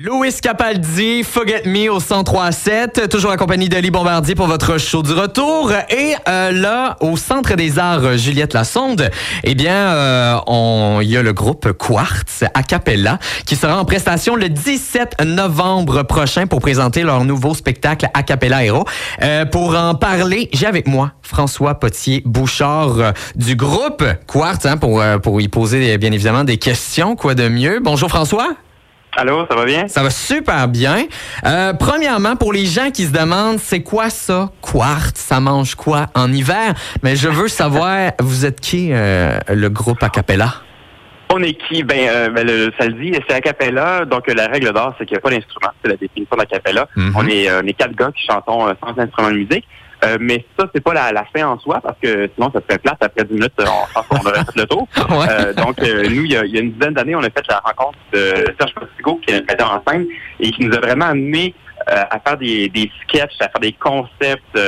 Louis Capaldi, Forget Me au 1037, toujours en compagnie d'Ali Bombardier pour votre show du retour. Et euh, là, au Centre des Arts Juliette Lassonde, eh bien, euh, il y a le groupe Quartz a cappella qui sera en prestation le 17 novembre prochain pour présenter leur nouveau spectacle a cappella Héros. Euh, pour en parler, j'ai avec moi François Potier-Bouchard euh, du groupe Quartz hein, pour, pour y poser bien évidemment des questions, quoi de mieux. Bonjour François. Allô, ça va bien? Ça va super bien. Euh, premièrement, pour les gens qui se demandent, c'est quoi ça, quartz? Ça mange quoi en hiver? Mais je veux savoir, vous êtes qui, euh, le groupe Acapella? On est qui? Ben, euh, ben le, ça le dit, c'est a cappella. Donc, la règle d'or, c'est qu'il n'y a pas d'instrument. C'est la définition de cappella. Mhm. On est, euh, on est quatre gars qui chantons sans instrument de musique. Euh, mais ça, c'est pas la, la fin en soi, parce que sinon, ça serait plate. Après 10 minutes, on pense qu'on aurait fait le tour. Ouais. Euh, donc, euh, nous, il y, a, il y a une dizaine d'années, on a fait la rencontre de Serge Postigo, qui est un metteur en scène, et qui nous a vraiment amené à faire des, des sketchs, à faire des concepts.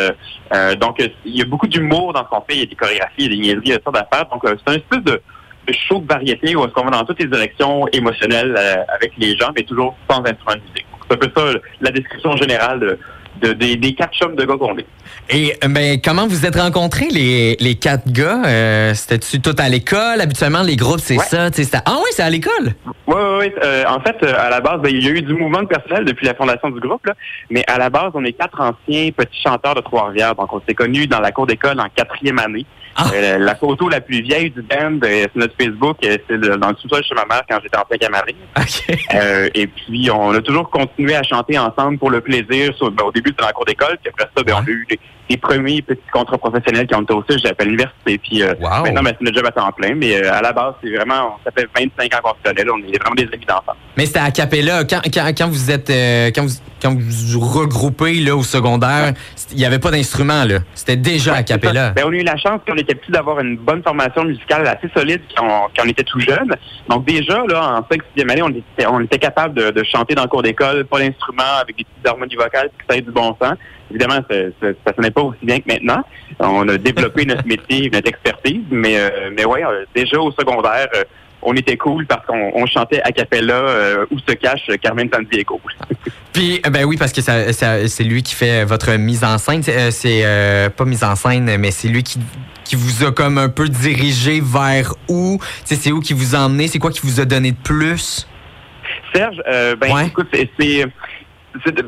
donc, il y a beaucoup d'humour dans ce qu'on fait. Il y a des chorégraphies, il y a des niaiseries, il y a toutes sortes d'affaires. Donc, c'est un espèce de, de show de variété où est-ce qu'on va dans toutes les directions émotionnelles avec les gens, mais toujours sans instrument de musique. C'est un peu ça, la description générale de, de- des, des quatre chums de gars qu'on est. Et ben, comment vous êtes rencontrés, les, les quatre gars? Euh, C'était-tu tout à l'école? Habituellement, les groupes, c'est Ouais. ça. Ah oui, c'est à l'école? Oui, oui, oui. Euh, en fait, euh, à la base, ben, il y a eu du mouvement de personnel depuis la fondation du groupe, là. mais à la base, on est quatre anciens petits chanteurs de Trois-Rivières. Donc, on s'est connus dans la cour d'école en quatrième année. Ah. Euh, la photo la plus vieille du band, euh, c'est notre Facebook, euh, c'est dans le sous-sol chez ma mère quand j'étais en cinquième année. OK. Euh, et puis, on a toujours continué à chanter ensemble pour le plaisir. Sur- ben, au début, c'était dans la cour d'école. Puis après ça, ben, on a eu les, les premiers petits contrats professionnels qui ont été aussi. J'appelle l'université. Puis euh, Wow. maintenant, ben, c'est notre job à temps plein. Mais à la base, c'est vraiment, ça fait 25 ans là. On est vraiment des amis d'enfance. Mais c'était à Capella. Quand, quand, quand vous êtes euh, quand vous quand vous vous regroupez là au secondaire, il n'y avait pas d'instrument là. C'était déjà à Capella. Ben, on a eu la chance, quand on était petits, d'avoir une bonne formation musicale assez solide quand on, quand on était tout jeune. Donc déjà, là, en 5 6e année, on était, on était capable de, de chanter dans le cours d'école, pas d'instrument, avec des petites harmonies vocales, que ça du bon sens. Évidemment, ça, ça sonnait pas aussi bien que maintenant. On a développé notre métier, notre expertise, mais, euh, mais ouais, euh, déjà au secondaire, euh, on était cool parce qu'on on chantait a cappella euh, où se cache Carmen Sandiego. Puis euh, ben oui parce que ça, ça- c'est lui qui fait votre mise en scène. C'est, euh, c'est euh, pas mise en scène, mais c'est lui qui qui vous a comme un peu dirigé vers où? C'est où qui vous a emmené? C'est quoi qui vous a donné de plus? Serge, euh, ben Ouais. écoute, c'est,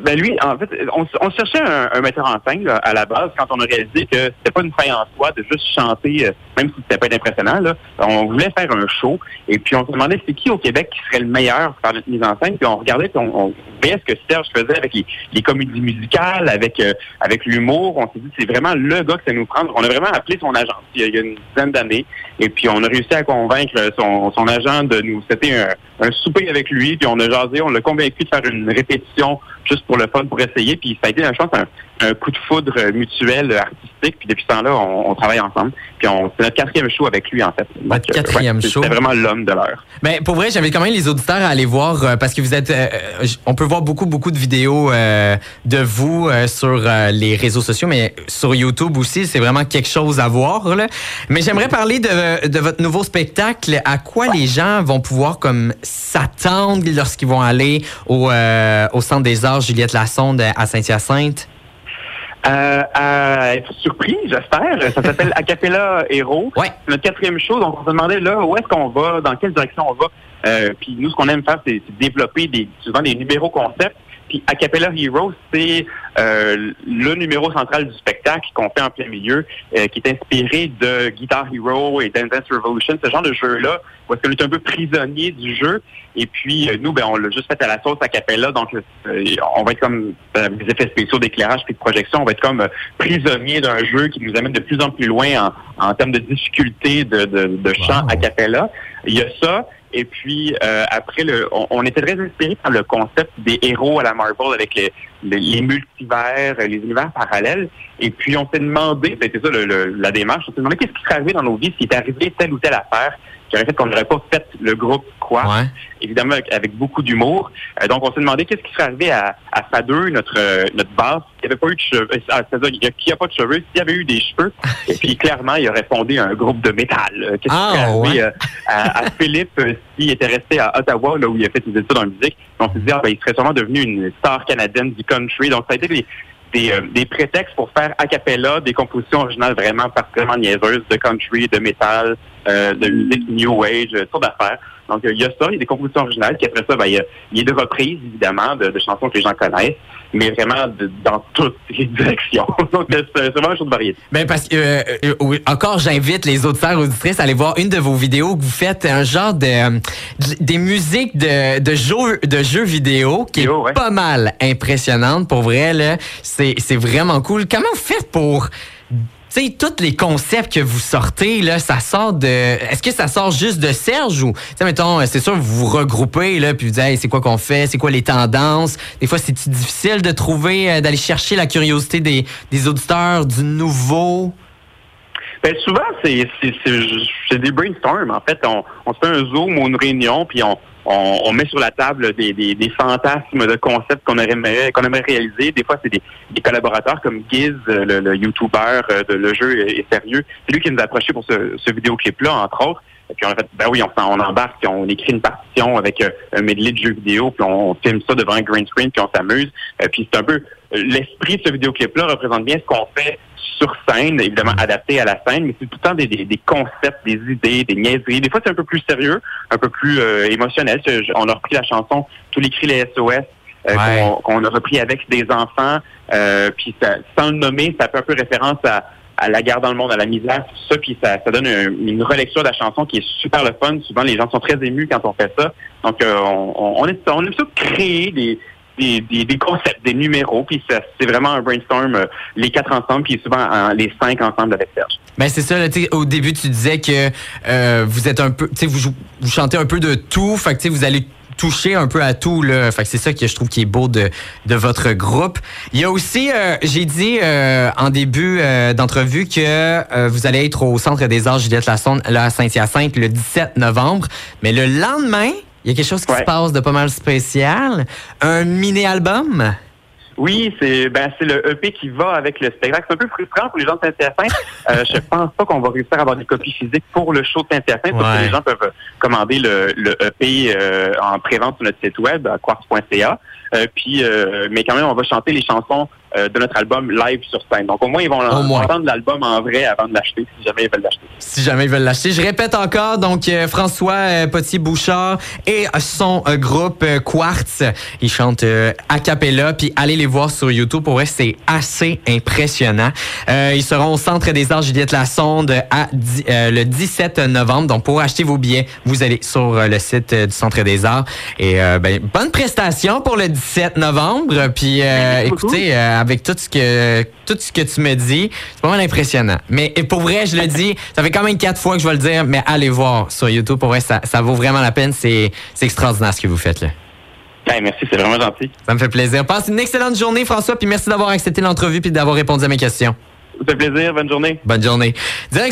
ben lui, en fait, on, on cherchait un, un metteur en scène là, à la base quand on a réalisé que c'était pas une fin en soi de juste chanter, euh, même si c'était pas impressionnant. On voulait faire un show et puis on se demandait c'est qui au Québec qui serait le meilleur faire notre mise en scène. Puis on regardait, on, voyait ce que Serge faisait avec les, comédies musicales, avec euh, avec l'humour. On s'est dit c'est vraiment le gars que ça nous prendre. On a vraiment appelé son agent il y a, il y a une dizaine d'années et puis on a réussi à convaincre son, son agent de nous c'était un, un souper avec lui puis on a jasé, on l'a convaincu de faire une répétition juste pour le fun pour essayer puis ça a été je pense un, un coup de foudre mutuel artistique puis depuis ce temps-là on, on travaille ensemble puis on c'est notre quatrième show avec lui en fait. Donc, euh, quatrième c'est- show. C'était vraiment l'homme de l'heure. Ben pour vrai, j'avais quand même les auditeurs à aller voir euh, parce que vous êtes. euh, on peut voir beaucoup beaucoup de vidéos euh, de vous sur les réseaux sociaux, mais sur YouTube aussi, c'est vraiment quelque chose à voir. Là. Mais j'aimerais parler de, de votre nouveau spectacle. À quoi les gens vont pouvoir comme s'attendre lorsqu'ils vont aller au, au Centre des Arts Juliette Lassonde à Saint-Hyacinthe? Euh, être surpris, j'espère. Ça s'appelle Acapella Hero. Ouais. C'est notre quatrième show, donc on se demandait là où est-ce qu'on va, dans quelle direction on va. Euh, puis nous, ce qu'on aime faire, c'est développer des, souvent des numéros concepts. Puis Acapella Hero, c'est euh, le numéro central du spectacle qu'on fait en plein milieu, euh, qui est inspiré de Guitar Hero et Dance Dance Revolution, ce genre de jeu-là, où est-ce qu'on est un peu prisonnier du jeu. Et puis euh, nous, ben, on l'a juste fait à la sauce Acapella, donc euh, on va être comme euh, des effets spéciaux d'éclairage puis de projection, on va être comme prisonnier d'un jeu qui nous amène de plus en plus loin en, en termes de difficulté de, de, de chant Wow. a cappella. Il y a ça. Et puis euh, après, le, on, on était très inspiré par le concept des héros à la Marvel avec les, les, les multivers, les univers parallèles. Et puis on s'est demandé, ben, c'était ça le- le- la démarche, on s'est demandé qu'est-ce qui serait arrivé dans nos vies s'il était arrivé telle ou telle affaire qui aurait fait qu'on n'aurait pas fait le groupe quoi. Ouais. Évidemment, avec, avec beaucoup d'humour. Euh, donc, on s'est demandé qu'est-ce qui serait arrivé à, à Fadeux, notre, euh, notre basse, qui avait pas eu de cheveux. euh, ah, C'est-à-dire, a- qui a pas de cheveux, s'il avait eu des cheveux. Et puis, clairement, il aurait fondé un groupe de métal. Euh, Qu'est-ce Ah, qui serait arrivé euh, à, à Philippe euh, s'il était resté à Ottawa, là où il a fait ses études en musique? On s'est dit, ah, ben, il serait sûrement devenu une star canadienne du country. Donc, ça a été des, euh, des prétextes pour faire a cappella des compositions originales vraiment particulièrement niaiseuses de country, de métal, euh, de musique new age, euh, toutes d'affaires. Donc, euh, il y a ça, il y a des compositions originales, puis après ça, ben, il y a, il y a des reprises, évidemment, de, de chansons que les gens connaissent, mais vraiment de- dans toutes les directions. Donc, euh, c'est vraiment une chose de variété. Ben parce que euh, oui, encore j'invite les auditeurs auditrices à aller voir une de vos vidéos que vous faites un genre de, de- des musiques de, de jeux de jeux vidéo qui Vidéo, est ouais. pas mal impressionnante pour vrai là c'est vraiment cool comment vous faites pour sais, tous les concepts que vous sortez, là, ça sort de. Est-ce que ça sort juste de Serge ou, tu mettons, c'est sûr, vous vous regroupez, là, puis vous dites, c'est quoi qu'on fait, c'est quoi les tendances? Des fois, c'est difficile de trouver, euh, d'aller chercher la curiosité des, auditeurs, du nouveau? Ben, souvent, c'est des brainstorms. En fait, on, on se fait un zoom ou une réunion, puis on, on, on met sur la table des, des, des fantasmes de concepts qu'on aimerait, qu'on aimerait réaliser. Des fois, c'est des, des collaborateurs comme Giz, le, le YouTuber euh, de Le Jeu sérieux. C'est lui qui nous a approché pour ce, ce vidéoclip-là, entre autres. Et puis on a fait, ben oui, on, s'en- on embarque, puis on écrit une partition avec euh, un medley de jeux vidéo, puis on, filme ça devant un green screen, puis on s'amuse. Euh, puis c'est un peu euh, l'esprit de ce vidéoclip-là représente bien ce qu'on fait sur scène, évidemment adapté à la scène, mais c'est tout le temps des, des, des concepts, des idées, des niaiseries. Des fois, c'est un peu plus sérieux, un peu plus euh, émotionnel. On a repris la chanson Tous les cris les SOS. euh, Ouais. qu'on qu'on a repris avec des enfants, euh, puis ça, sans le nommer, ça fait un peu référence à, à la guerre dans le monde, à la misère, tout ça, puis ça, ça donne un- une relecture de la chanson qui est super le fun. Souvent, les gens sont très émus quand on fait ça. Donc, euh, on, on, est, on aime ça créer des, des, des, concepts, des numéros, puis c'est vraiment un brainstorm, euh, les quatre ensemble, puis souvent les cinq ensemble avec Serge. Ben c'est ça, là, au début tu disais que euh, vous êtes un peu, tu sais, vous, vous chantez un peu de tout, fait que vous allez toucher un peu à tout là, fait que c'est ça que je trouve qui est beau de, de votre groupe. Il y a aussi, euh, j'ai dit euh, en début euh, d'entrevue que euh, vous allez être au Centre des Arts Juliette Lassonde, là à Saint-Hyacinthe le 17 novembre, mais le lendemain, il y a quelque chose qui Ouais. se passe de pas mal spécial, un mini-album. Oui, c'est ben c'est le EP qui va avec le spectacle. C'est un peu frustrant pour les gens de Saint-Hyacinthe. Euh, je pense pas qu'on va réussir à avoir des copies physiques pour le show de Saint-Hyacinthe parce que les gens peuvent commander le, le EP euh, en pré-vente sur notre site web à quartz.ca. Euh, puis, euh, mais quand même, on va chanter les chansons euh, de notre album live sur scène. Donc au moins, ils vont Au moins. entendre l'album en vrai avant de l'acheter, si jamais ils veulent l'acheter. si jamais ils veulent l'acheter. Je répète encore, donc euh, François euh, Potier-Bouchard et son euh, groupe Quartz, ils chantent euh, a cappella, puis allez les voir sur YouTube. Pour vrai, c'est assez impressionnant. Euh, ils seront au Centre des Arts Juliette Lassonde à euh, le 17 novembre. Donc pour acheter vos billets, vous allez sur euh, le site euh, du Centre des Arts. Et euh, ben, bonne prestation pour le 17 novembre. Puis euh, écoutez, euh, avec tout ce que tout ce que tu me dis, c'est pas mal impressionnant. Mais et pour vrai, je le dis, ça fait quand même quatre fois que je vais le dire, mais allez voir sur YouTube. Pour vrai, ça, ça vaut vraiment la peine. C'est extraordinaire ce que vous faites là. Ben, merci, c'est vraiment gentil. Ça me fait plaisir. Passe une excellente journée, François, puis merci d'avoir accepté l'entrevue puis d'avoir répondu à mes questions. Ça fait plaisir. Bonne journée. Bonne journée. Direct